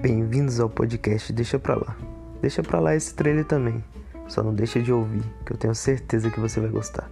Bem-vindos ao podcast Deixa Pra Lá. Deixa pra lá esse trailer também. Só não deixa de ouvir, que eu tenho certeza que você vai gostar.